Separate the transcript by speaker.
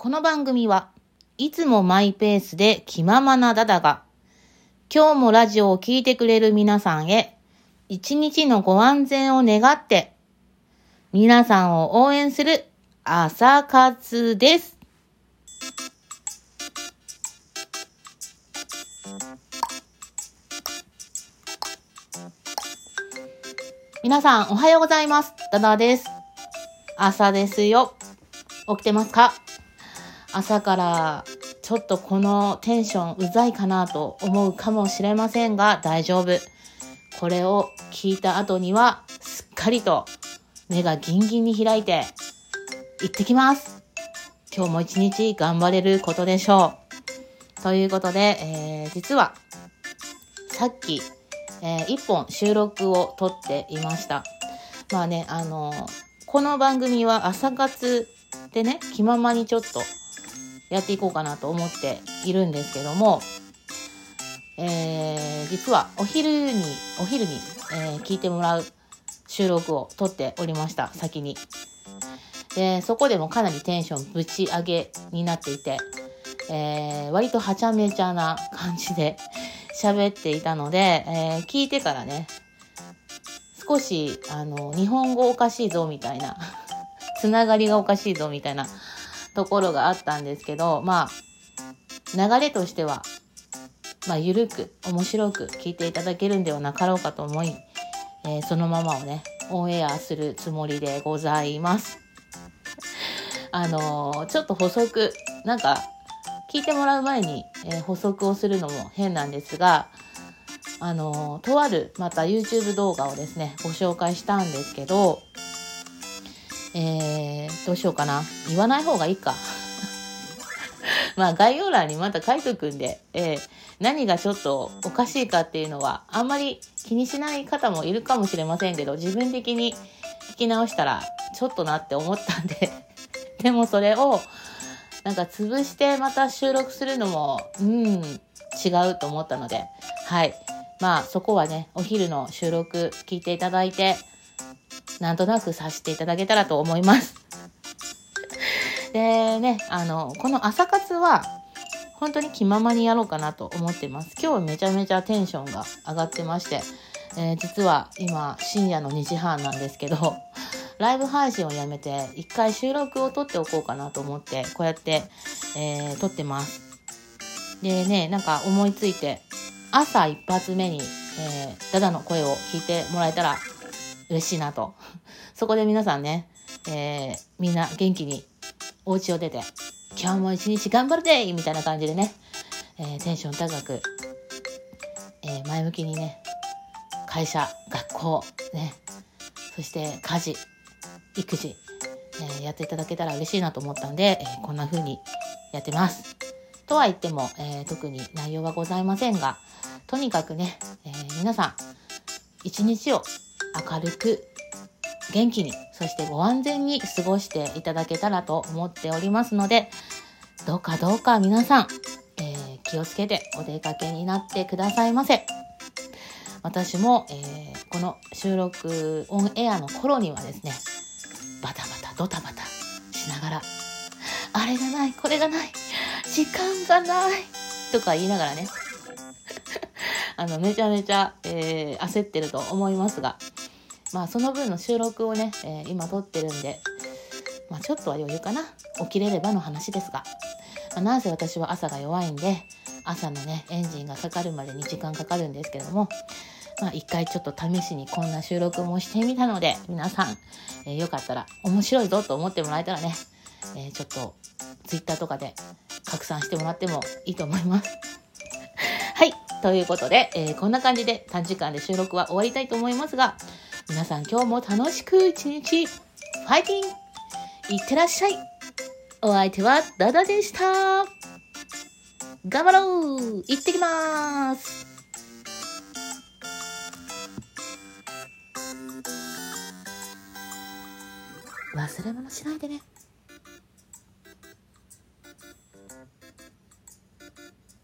Speaker 1: この番組はいつもマイペースで気ままなダダが今日もラジオを聴いてくれる皆さんへ一日のご安全を願って皆さんを応援する朝活です。皆さんおはようございます。ダダです。朝ですよ。起きてますか？朝からちょっとこのテンションうざいかなと思うかもしれませんが大丈夫。これを聞いた後にはすっかりと目がギンギンに開いて行ってきます。今日も一日頑張れることでしょう。ということで、えー実はさっき、えー一本収録を撮っていました。まあね、あのこの番組は朝活でね、気ままにちょっとやっていこうかなと思っているんですけども、えー実はお昼に、お昼に、えー聞いてもらう収録を撮っておりました、先に。で、そこでもかなりテンションぶち上げになっていて、えー割とはちゃめちゃな感じで 喋っていたので、えー聞いてからね、少し、あの、日本語おかしいぞみたいな、つながりがおかしいぞみたいなところがあったんですけど、まあ、流れとしては、まあ、ゆるく、面白く聞いていただけるんではなかろうかと思い、えーそのままをね、オンエアするつもりでございます。あのーちょっと補足、なんか、聞いてもらう前に、えー補足をするのも変なんですが、あのーとある、また YouTube 動画をですね、ご紹介したんですけど、えー、どうしようかな。言わない方がいいか。まあ概要欄にまた書いとくんで、えー何がちょっとおかしいかっていうのはあんまり気にしない方もいるかもしれませんけど、自分的に聞き直したらちょっとなって思ったんで、でもそれをなんか潰してまた収録するのも、うん、違うと思ったので、はい。まあそこはね、お昼の収録聞いていただいて、なんとなくさせていただけたらと思います。でね、あの、この朝活は、本当に気ままにやろうかなと思ってます。今日めちゃめちゃテンションが上がってまして、えー実は今深夜の2時半なんですけど、ライブ配信をやめて一回収録を撮っておこうかなと思って、こうやって、えー撮ってます。でね、なんか思いついて、朝一発目に、えーダダの声を聞いてもらえたら嬉しいなと。そこで皆さんね、えーみんな元気にお家を出て、今日も一日頑張るでみたいな感じでね、えーテンション高く、えー前向きにね、会社、学校、ね、そして家事、育児、えーやっていただけたら嬉しいなと思ったんで、えーこんな風にやってます。とは言っても、えー特に内容はございませんが、とにかくね、え皆さん、一日を明るく、元気に、そしてご安全に過ごしていただけたらと思っておりますので、どうかどうか皆さん、えー気をつけてお出かけになってくださいませ。私も、えーこの収録オンエアの頃にはですね、バタバタドタバタしながら、あれがない、これがない、時間がない、とか言いながらね、あの、めちゃめちゃ、えー焦ってると思いますが、まあその分の収録をね、えー今撮ってるんで、まあちょっとは余裕かな。起きれればの話ですが、まあ、なんせ私は朝が弱いんで、朝のね、エンジンがかかるまでに時間かかるんですけども、まあ一回ちょっと試しにこんな収録もしてみたので、皆さん、えーよかったら面白いぞと思ってもらえたらね、えーちょっと Twitter とかで拡散してもらってもいいと思います。はい。ということで、えーこんな感じで短時間で収録は終わりたいと思いますが、皆さん今日も楽しく一日、ファイティング。いってらっしゃい。お相手はダダでした。頑張ろう。行ってきます。忘れ物しないでね。